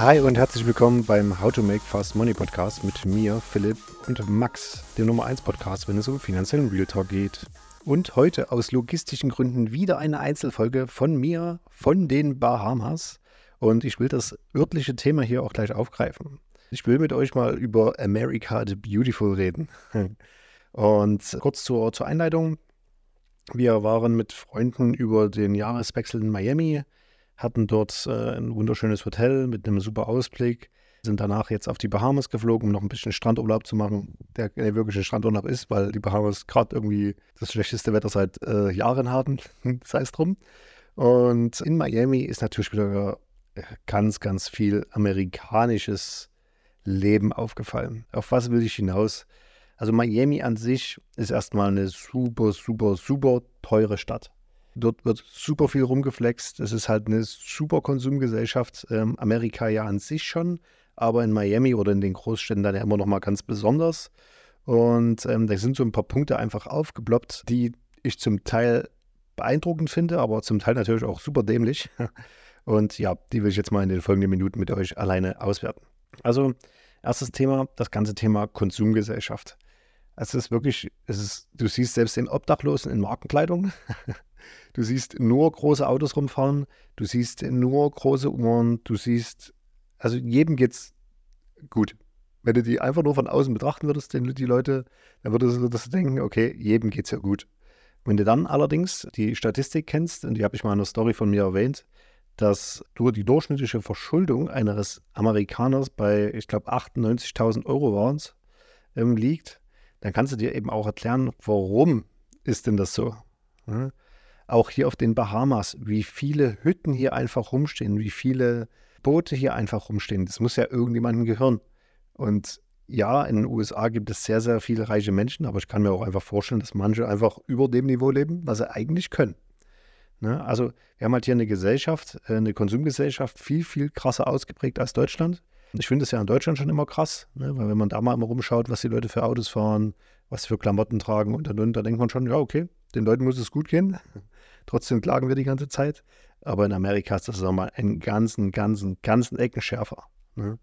Hi und herzlich willkommen beim How to Make Fast Money Podcast mit mir, Philipp und Max, dem Nummer 1 Podcast, wenn es um finanziellen Real Talk geht. Und heute aus logistischen Gründen wieder eine Einzelfolge von mir, von den Bahamas. Und ich will das örtliche Thema hier auch gleich aufgreifen. Ich will mit euch mal über America the Beautiful reden. Und kurz zur, zur Einleitung. Wir waren mit Freunden über den Jahreswechsel in Miami hatten dort äh, ein wunderschönes Hotel mit einem super Ausblick, sind danach jetzt auf die Bahamas geflogen, um noch ein bisschen Strandurlaub zu machen, der der wirkliche Strandurlaub ist, weil die Bahamas gerade irgendwie das schlechteste Wetter seit äh, Jahren haben, sei es drum. Und in Miami ist natürlich wieder äh, ganz, ganz viel amerikanisches Leben aufgefallen. Auf was will ich hinaus? Also Miami an sich ist erstmal eine super, super, super teure Stadt. Dort wird super viel rumgeflext. Es ist halt eine super Konsumgesellschaft. Ähm, Amerika ja an sich schon, aber in Miami oder in den Großstädten dann ja immer noch mal ganz besonders. Und ähm, da sind so ein paar Punkte einfach aufgeploppt, die ich zum Teil beeindruckend finde, aber zum Teil natürlich auch super dämlich. Und ja, die will ich jetzt mal in den folgenden Minuten mit euch alleine auswerten. Also, erstes Thema, das ganze Thema Konsumgesellschaft. Es ist wirklich, es ist, du siehst selbst den Obdachlosen in Markenkleidung. Du siehst nur große Autos rumfahren, du siehst nur große Uhren, du siehst, also jedem geht's gut. Wenn du die einfach nur von außen betrachten würdest, die Leute, dann würdest du das denken, okay, jedem geht's ja gut. Wenn du dann allerdings die Statistik kennst, und die habe ich mal in einer Story von mir erwähnt, dass du die durchschnittliche Verschuldung eines Amerikaners bei, ich glaube, 98.000 Euro waren es, ähm, liegt, dann kannst du dir eben auch erklären, warum ist denn das so? Ja? Auch hier auf den Bahamas, wie viele Hütten hier einfach rumstehen, wie viele Boote hier einfach rumstehen. Das muss ja irgendjemandem gehören. Und ja, in den USA gibt es sehr, sehr viele reiche Menschen, aber ich kann mir auch einfach vorstellen, dass manche einfach über dem Niveau leben, was sie eigentlich können. Ne? Also wir haben halt hier eine Gesellschaft, äh, eine Konsumgesellschaft, viel, viel krasser ausgeprägt als Deutschland. Ich finde es ja in Deutschland schon immer krass, ne? weil wenn man da mal immer rumschaut, was die Leute für Autos fahren, was sie für Klamotten tragen und und und, da denkt man schon, ja, okay, den Leuten muss es gut gehen. Trotzdem klagen wir die ganze Zeit. Aber in Amerika ist das nochmal einen ganzen, ganzen, ganzen Ecken schärfer. Ne?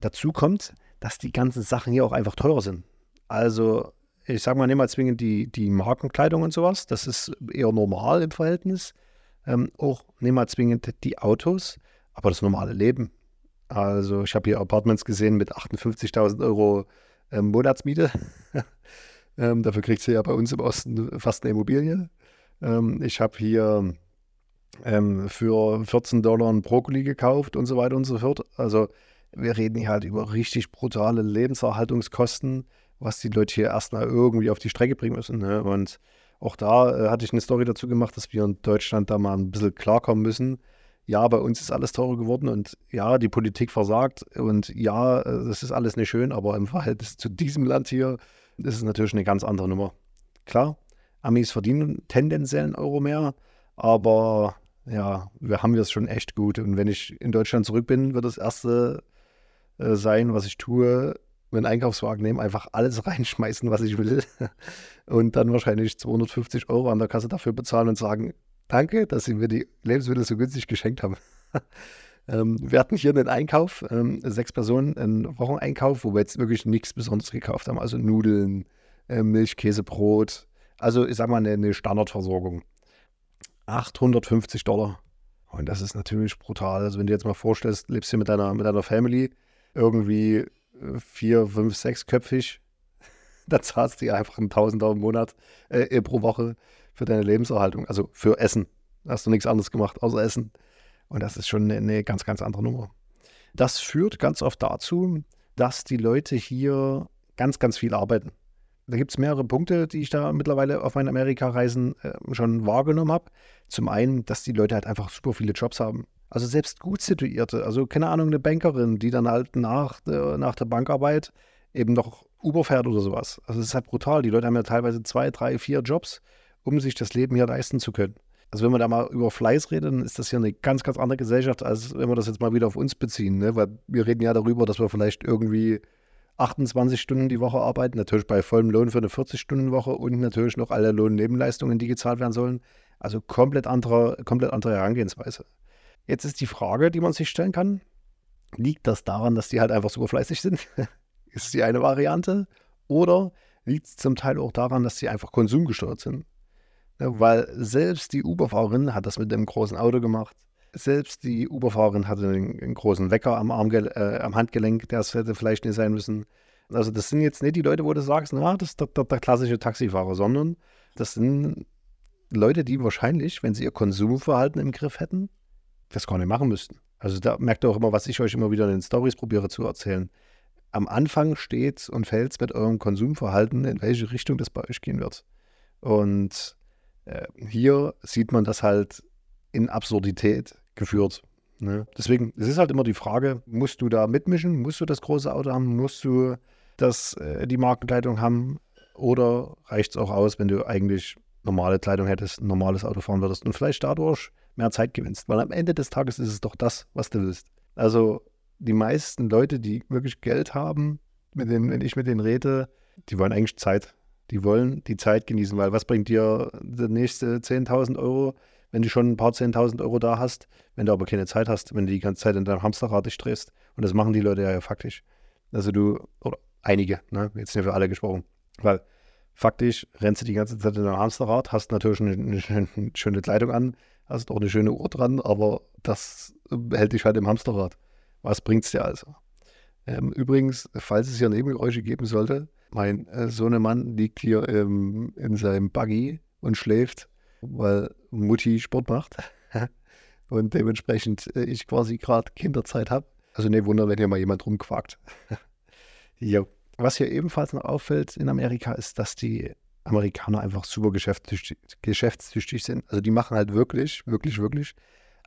Dazu kommt, dass die ganzen Sachen hier auch einfach teurer sind. Also, ich sage mal, nehmen wir zwingend die, die Markenkleidung und sowas. Das ist eher normal im Verhältnis. Ähm, auch nehmen wir zwingend die Autos, aber das normale Leben. Also, ich habe hier Apartments gesehen mit 58.000 Euro ähm, Monatsmiete. ähm, dafür kriegst du ja bei uns im Osten fast eine Immobilie. Ähm, ich habe hier ähm, für 14 Dollar ein Brokkoli gekauft und so weiter und so fort. Also wir reden hier halt über richtig brutale Lebenserhaltungskosten, was die Leute hier erstmal irgendwie auf die Strecke bringen müssen. Ne? Und auch da äh, hatte ich eine Story dazu gemacht, dass wir in Deutschland da mal ein bisschen klarkommen müssen. Ja, bei uns ist alles teurer geworden und ja, die Politik versagt und ja, äh, das ist alles nicht schön, aber im Verhältnis zu diesem Land hier ist es natürlich eine ganz andere Nummer. Klar, Amis verdienen tendenziell einen Euro mehr, aber ja, wir haben es schon echt gut. Und wenn ich in Deutschland zurück bin, wird das Erste äh, sein, was ich tue, einen Einkaufswagen nehmen, einfach alles reinschmeißen, was ich will. Und dann wahrscheinlich 250 Euro an der Kasse dafür bezahlen und sagen, danke, dass Sie mir die Lebensmittel so günstig geschenkt haben. ähm, wir hatten hier einen Einkauf, ähm, sechs Personen, einen Wocheneinkauf, wo wir jetzt wirklich nichts Besonderes gekauft haben. Also Nudeln, äh, Milch, Käse, Brot, also ich sag mal eine, eine Standardversorgung. 850 Dollar. Und das ist natürlich brutal. Also wenn du jetzt mal vorstellst, lebst hier mit deiner, mit deiner Family, irgendwie äh, vier, fünf, sechs köpfig, da zahlst du dir einfach einen Tausender im Monat äh, pro Woche für deine Lebenserhaltung. Also für Essen. Da hast du nichts anderes gemacht außer Essen. Und das ist schon eine, ganz, ganz andere Nummer. Das führt ganz oft dazu, dass die Leute hier ganz, ganz viel arbeiten. Da gibt es mehrere Punkte, die ich da mittlerweile auf meinen Amerika-Reisen äh, schon wahrgenommen habe. Zum einen, dass die Leute halt einfach super viele Jobs haben. Also selbst gut situierte, also keine Ahnung, eine Bankerin, die dann halt nach, nach der Bankarbeit eben noch Uber fährt oder sowas. Also es ist halt brutal. Die Leute haben ja teilweise zwei, drei, vier Jobs, um sich das Leben hier leisten zu können. Also wenn wir da mal über Fleiß reden, dann ist das hier eine ganz, ganz andere Gesellschaft, als wenn wir das jetzt mal wieder auf uns beziehen. Ne? Weil wir reden ja darüber, dass wir vielleicht irgendwie 28 Stunden die Woche arbeiten, natürlich bei vollem Lohn für eine 40-Stunden-Woche und natürlich noch alle Lohnnebenleistungen, die gezahlt werden sollen. Also komplett andere, komplett andere Herangehensweise. Jetzt ist die Frage, die man sich stellen kann, Liegt das daran, dass die halt einfach super fleißig sind? ist die eine Variante? Oder liegt es zum Teil auch daran, dass sie einfach konsumgesteuert sind? Ja, weil selbst die Uber-Fahrerin hat das mit dem großen Auto gemacht. Selbst die Uber-Fahrerin hatte einen, einen, großen Wecker am, Arm, äh, am Handgelenk, der es hätte vielleicht nicht sein müssen. Also das sind jetzt nicht die Leute, wo du sagst, na, das ist der, der, der klassische Taxifahrer, sondern das sind Leute, die wahrscheinlich, wenn sie ihr Konsumverhalten im Griff hätten, das gar nicht machen müssten. Also da merkt ihr auch immer, was ich euch immer wieder in den Stories probiere zu erzählen. Am Anfang steht und fällt es mit eurem Konsumverhalten, in welche Richtung das bei euch gehen wird. Und hier sieht man das halt in Absurdität geführt. Ne? Deswegen, es ist halt immer die Frage, musst du da mitmischen? Musst du das große Auto haben? Musst du das, äh, die Markenkleidung haben? Oder reicht es auch aus, wenn du eigentlich normale Kleidung hättest, ein normales Auto fahren würdest und vielleicht dadurch mehr Zeit gewinnst? Weil am Ende des Tages ist es doch das, was du willst. Also die meisten Leute, die wirklich Geld haben, mit denen, wenn ich mit denen rede, die wollen eigentlich Zeit. Die wollen die Zeit genießen, weil was bringt dir der nächste 10.000 Euro, wenn du schon ein paar 10.000 Euro da hast, wenn du aber keine Zeit hast, wenn du die ganze Zeit in deinem Hamsterrad dich drehst. Und das machen die Leute ja, faktisch. Also du, oder einige, ne? jetzt nicht für alle gesprochen. Weil faktisch rennst du die ganze Zeit in deinem Hamsterrad, hast natürlich eine, eine, eine schöne Kleidung an, hast auch eine schöne Uhr dran, aber das hält dich halt im Hamsterrad. Was bringt es dir also? Ähm, übrigens, falls es hier Nebengeräusche geben sollte, mein äh, Sohnemann liegt hier ähm, in seinem Buggy und schläft, weil Mutti Sport macht und dementsprechend äh, ich quasi gerade Kinderzeit habe. Also ne Wunder, wenn hier mal jemand rumquakt. jo. Was hier ebenfalls noch auffällt in Amerika ist, dass die Amerikaner einfach super geschäftstüchtig, geschäftstüchtig sind. Also die machen halt wirklich, wirklich, wirklich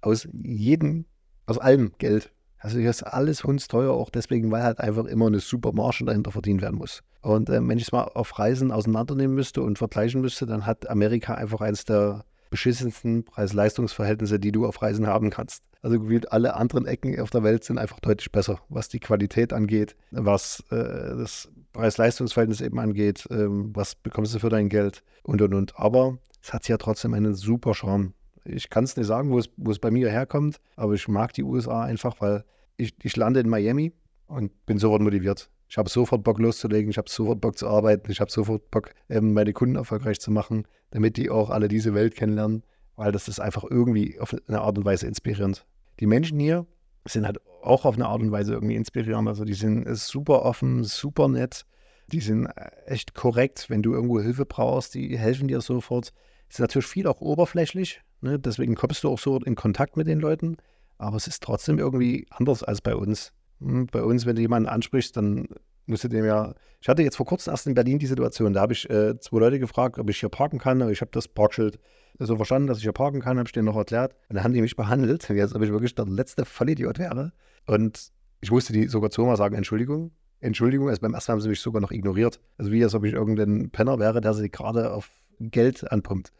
aus jedem, aus allem Geld. Also hier ist alles hundsteuer, auch deswegen, weil halt einfach immer eine super Marge dahinter verdient werden muss. Und äh, wenn ich es mal auf Reisen auseinandernehmen müsste und vergleichen müsste, dann hat Amerika einfach eines der beschissensten Preis-Leistungs-Verhältnisse, die du auf Reisen haben kannst. Also gefühlt alle anderen Ecken auf der Welt sind einfach deutlich besser, was die Qualität angeht, was äh, das Preis-Leistungs-Verhältnis eben angeht, ähm, was bekommst du für dein Geld und und und. Aber es hat ja trotzdem einen super Charme. Ich kann es nicht sagen, wo es, wo es bei mir herkommt, aber ich mag die USA einfach, weil ich, ich lande in Miami und bin sofort motiviert. Ich habe sofort Bock loszulegen, ich habe sofort Bock zu arbeiten, ich habe sofort Bock, ähm, meine Kunden erfolgreich zu machen, damit die auch alle diese Welt kennenlernen, weil das ist einfach irgendwie auf eine Art und Weise inspirierend. Die Menschen hier sind halt auch auf eine Art und Weise irgendwie inspirierend. Also die sind super offen, super nett, die sind äh, echt korrekt. Wenn du irgendwo Hilfe brauchst, die helfen dir sofort. Es ist natürlich viel auch oberflächlich, ne? deswegen kommst du auch so in Kontakt mit den Leuten aber es ist trotzdem irgendwie anders als bei uns. Hm, bei uns, wenn du jemanden ansprichst, dann musst du dem ja. Ich hatte jetzt vor kurzem erst in Berlin die Situation, da habe ich äh, zwei Leute gefragt, ob ich hier parken kann, ich habe das Parkschild so verstanden, dass ich hier parken kann, habe ich denen noch erklärt. Und dann haben die mich behandelt, als ob ich wirklich der letzte Vollidiot wäre. Und ich musste die sogar zweimal sagen, Entschuldigung. Entschuldigung, also beim ersten Mal haben sie mich sogar noch ignoriert. Also wie als ob ich irgendein Penner wäre, der sie gerade auf Geld anpumpt.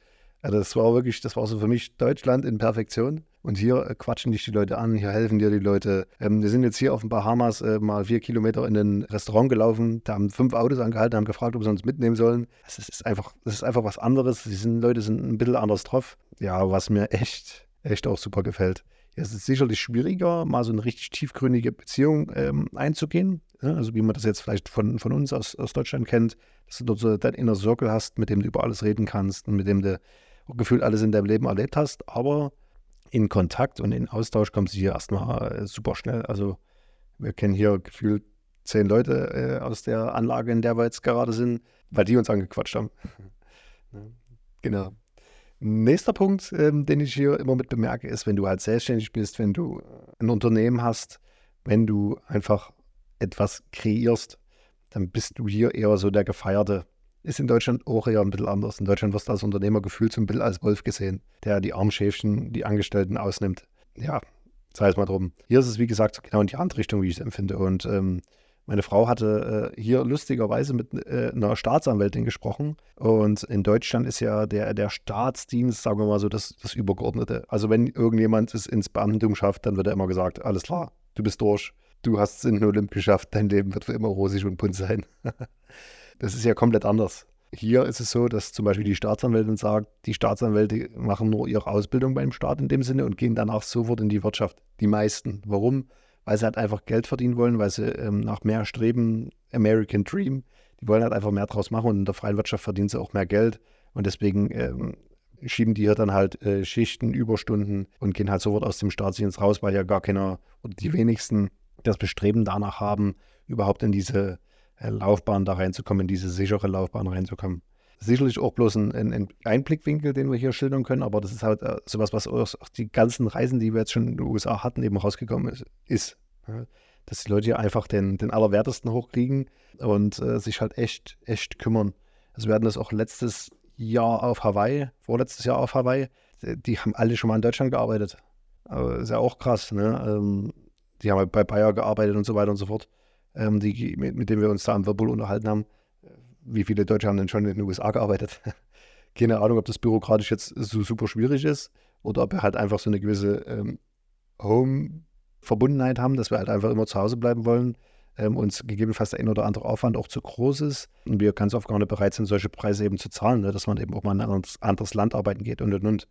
Also das war wirklich, das war so für mich Deutschland in Perfektion. Und hier äh, quatschen dich die Leute an, hier helfen dir die Leute. Ähm, wir sind jetzt hier auf den Bahamas äh, mal vier Kilometer in ein Restaurant gelaufen. Da haben fünf Autos angehalten, haben gefragt, ob sie uns mitnehmen sollen. Das ist einfach, das ist einfach was anderes. Die sind, Leute sind ein bisschen anders drauf. Ja, was mir echt, echt auch super gefällt. Ja, es ist sicherlich schwieriger, mal so eine richtig tiefgründige Beziehung ähm, einzugehen. Ja, also wie man das jetzt vielleicht von, von uns aus, aus Deutschland kennt, dass du dort so dein Inner Circle hast, mit dem du über alles reden kannst und mit dem du gefühlt alles in deinem Leben erlebt hast. Aber in Kontakt und in Austausch kommt sie hier erstmal äh, super schnell. Also wir kennen hier gefühlt zehn Leute äh, aus der Anlage, in der wir jetzt gerade sind, weil die uns angequatscht haben. genau. Nächster Punkt, ähm, den ich hier immer mit bemerke, ist, wenn du halt selbstständig bist, wenn du ein Unternehmen hast, wenn du einfach etwas kreierst, dann bist du hier eher so der Gefeierte ist in Deutschland auch eher ein bisschen anders. In Deutschland wirst du als Unternehmer gefühlt zum Bild als Wolf gesehen, der die Armschäfchen, die Angestellten ausnimmt. Ja, sei es mal drum. Hier ist es, wie gesagt, genau in die andere Richtung, wie ich es empfinde. Und ähm, meine Frau hatte äh, hier lustigerweise mit äh, einer Staatsanwältin gesprochen. Und in Deutschland ist ja der, der Staatsdienst, sagen wir mal so, das, das Übergeordnete. Also wenn irgendjemand es ins Beamtentum schafft, dann wird er immer gesagt, alles klar, du bist durch. Du hast es in den Olymp geschafft, dein Leben wird für immer rosig und bunt sein. Das ist ja komplett anders. Hier ist es so, dass zum Beispiel die Staatsanwältin sagt, die Staatsanwälte machen nur ihre Ausbildung beim Staat in dem Sinne und gehen danach sofort in die Wirtschaft. Die meisten. Warum? weil sie halt einfach Geld verdienen wollen, weil sie ähm, nach mehr streben, American Dream. Die wollen halt einfach mehr draus machen und in der freien Wirtschaft verdienen sie auch mehr Geld. Und deswegen ähm, schieben die hier dann halt äh, Schichten, Überstunden und gehen halt sofort aus dem Staatsdienst raus, weil ja gar keiner oder die wenigsten das Bestreben danach haben, überhaupt in diese Laufbahn da reinzukommen, in diese sichere Laufbahn reinzukommen. Sicherlich auch bloß ein, ein Einblickwinkel, den wir hier schildern können, aber das ist halt äh, sowas, was aus die ganzen Reisen, die wir jetzt schon in den USA hatten, eben rausgekommen ist. ist. Dass die Leute hier einfach den, den Allerwertesten hochkriegen und äh, sich halt echt, echt kümmern. Also wir hatten das auch letztes Jahr auf Hawaii, vorletztes Jahr auf Hawaii. Die haben alle schon mal in Deutschland gearbeitet. Aber ist ja auch krass, ne? Ähm, die haben halt bei Bayer gearbeitet und so weiter und so fort, ähm, die, mit, mit denen wir uns da am Whirlpool unterhalten haben. Wie viele Deutsche haben denn schon in den USA gearbeitet? Keine Ahnung, ob das bürokratisch jetzt so super schwierig ist oder ob wir halt einfach so eine gewisse ähm, Home-Verbundenheit haben, dass wir halt einfach immer zu Hause bleiben wollen, ähm, uns gegebenenfalls der ein oder andere Aufwand auch zu groß ist und wir ganz oft gar nicht bereit sind, solche Preise eben zu zahlen, ne? dass man eben auch mal in ein anderes, anderes Land arbeiten geht und und und.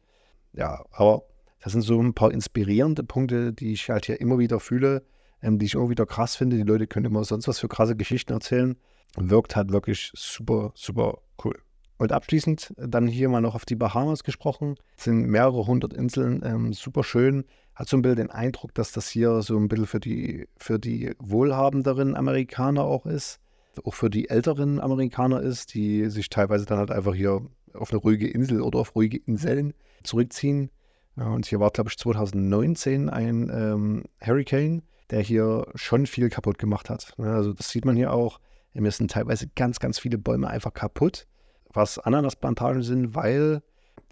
Ja, aber das sind so ein paar inspirierende Punkte, die ich halt hier immer wieder fühle, ähm, die ich immer wieder krass finde. Die Leute können immer sonst was für krasse Geschichten erzählen. Wirkt halt wirklich super, super cool. Und abschließend dann hier mal noch auf die Bahamas gesprochen. Es sind mehrere hundert Inseln, ähm, super schön. Hat so ein bisschen den Eindruck, dass das hier so ein bisschen für die, für die wohlhabenderen Amerikaner auch ist. Auch für die älteren Amerikaner ist, die sich teilweise dann halt einfach hier auf eine ruhige Insel oder auf ruhige Inseln zurückziehen. Und hier war, glaube ich, 2019 ein ähm, Hurricane, der hier schon viel kaputt gemacht hat. Ja, also das sieht man hier auch. Hier sind teilweise ganz, ganz viele Bäume einfach kaputt, was Ananasplantagen sind, weil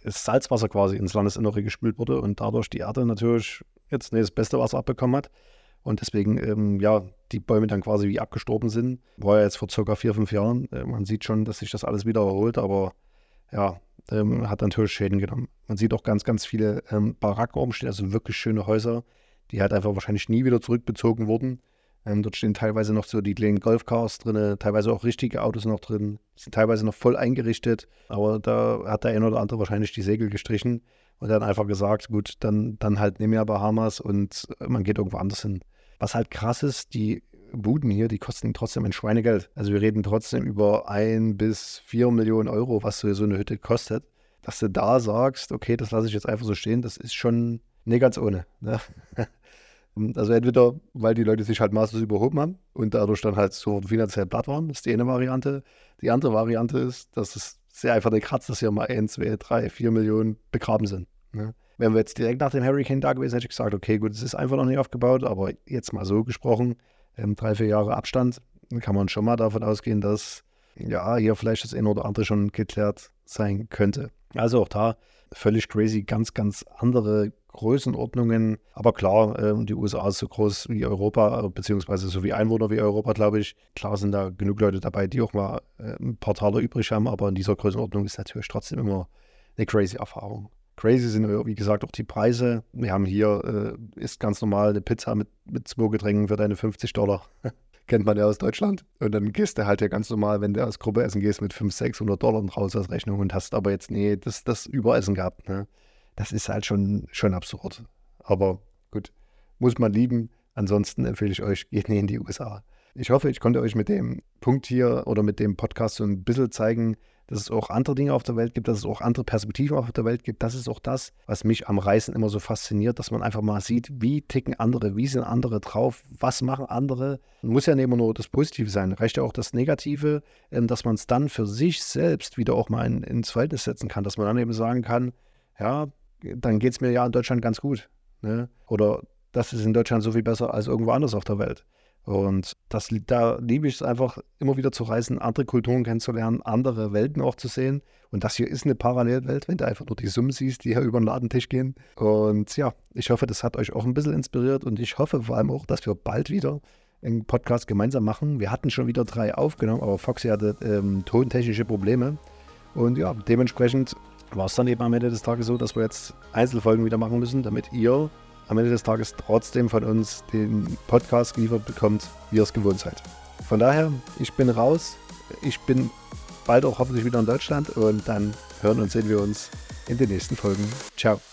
das Salzwasser quasi ins Landesinnere gespült wurde und dadurch die Erde natürlich jetzt nicht das beste Wasser abbekommen hat. Und deswegen, ähm, ja, die Bäume dann quasi wie abgestorben sind. War ja jetzt vor circa vier, fünf Jahren. Äh, man sieht schon, dass sich das alles wieder erholt, aber ja, ähm, hat natürlich Schäden genommen. Man sieht auch ganz, ganz viele ähm, Baracken rumstehen, also wirklich schöne Häuser, die halt einfach wahrscheinlich nie wieder zurückbezogen wurden. Ähm, dort stehen teilweise noch so die kleinen Golfcars drin, teilweise auch richtige Autos noch drin, sind teilweise noch voll eingerichtet, aber da hat der ein oder andere wahrscheinlich die Segel gestrichen und dann einfach gesagt, gut, dann, dann halt nehmen wir Bahamas und man geht irgendwo anders hin. Was halt krass ist, die Buden hier, die kosten trotzdem ein Schweinegeld. Also wir reden trotzdem über ein bis vier Millionen Euro, was so eine Hütte kostet. Dass du da sagst, okay, das lasse ich jetzt einfach so stehen, das ist schon nicht ganz ohne. Ne? Also entweder, weil die Leute sich halt maßlos überhoben haben und dadurch dann halt so finanziell platt waren, das ist die eine Variante. Die andere Variante ist, dass es sehr einfach der Kratz, dass hier mal 1, 2, 3, 4 Millionen begraben sind. Ne? Wenn wir jetzt direkt nach dem Hurricane da gewesen, hätte ich gesagt, okay, gut, es ist einfach noch nicht aufgebaut, aber jetzt mal so gesprochen, ähm, drei, vier Jahre Abstand, kann man schon mal davon ausgehen, dass ja, hier vielleicht das eine oder andere schon geklärt sein könnte. Also auch da völlig crazy, ganz, ganz andere Größenordnungen. Aber klar, äh, die USA ist so groß wie Europa, beziehungsweise so wie Einwohner wie Europa, glaube ich. Klar sind da genug Leute dabei, die auch mal äh, ein paar Taler übrig haben, aber in dieser Größenordnung ist natürlich trotzdem immer eine crazy Erfahrung. Crazy sind, wie gesagt, auch die Preise. Wir haben hier, äh, ist ganz normal eine Pizza mit, mit zwei Getränken für deine 50 Dollar. Kennt man ja aus Deutschland. Und dann gehst du halt ja ganz normal, wenn du aus Gruppe essen gehst, mit 500, 600 Dollar raus als Rechnung und hast aber jetzt, nee, das, das Überessen gehabt. Ne? Das ist halt schon, schon absurd. Aber gut, muss man lieben. Ansonsten empfehle ich euch, geht nie in die USA. Ich hoffe, ich konnte euch mit dem Punkt hier oder mit dem Podcast so ein bisschen zeigen, dass es auch andere Dinge auf der Welt gibt, dass es auch andere Perspektiven auf der Welt gibt. Das ist auch das, was mich am Reisen immer so fasziniert, dass man einfach mal sieht, wie ticken andere, wie sind andere drauf, was machen andere. Muss ja nicht immer nur das Positive sein, reicht ja auch das Negative, ähm, dass man es dann für sich selbst wieder auch mal in, ins Verhältnis setzen kann, dass man dann eben sagen kann, ja, dann geht es mir ja in Deutschland ganz gut. Ne? Oder das ist in Deutschland so viel besser als irgendwo anders auf der Welt. Und das, da liebe ich es einfach, immer wieder zu reisen, andere Kulturen kennenzulernen, andere Welten auch zu sehen. Und das hier ist eine Parallelwelt, wenn du einfach nur die Summen siehst, die hier über den Ladentisch gehen. Und ja, ich hoffe, das hat euch auch ein bisschen inspiriert. Und ich hoffe vor allem auch, dass wir bald wieder einen Podcast gemeinsam machen. Wir hatten schon wieder drei aufgenommen, aber Foxy hatte ähm, tontechnische Probleme. Und ja, dementsprechend war es dann eben am Ende des Tages so, dass wir jetzt Einzelfolgen wieder machen müssen, damit ihr am Ende des Tages trotzdem von uns den Podcast geliefert bekommt, wie ihr es gewohnt seid. Von daher, ich bin raus. Ich bin bald auch hoffentlich wieder in Deutschland und dann hören und sehen wir uns in den nächsten Folgen. Ciao.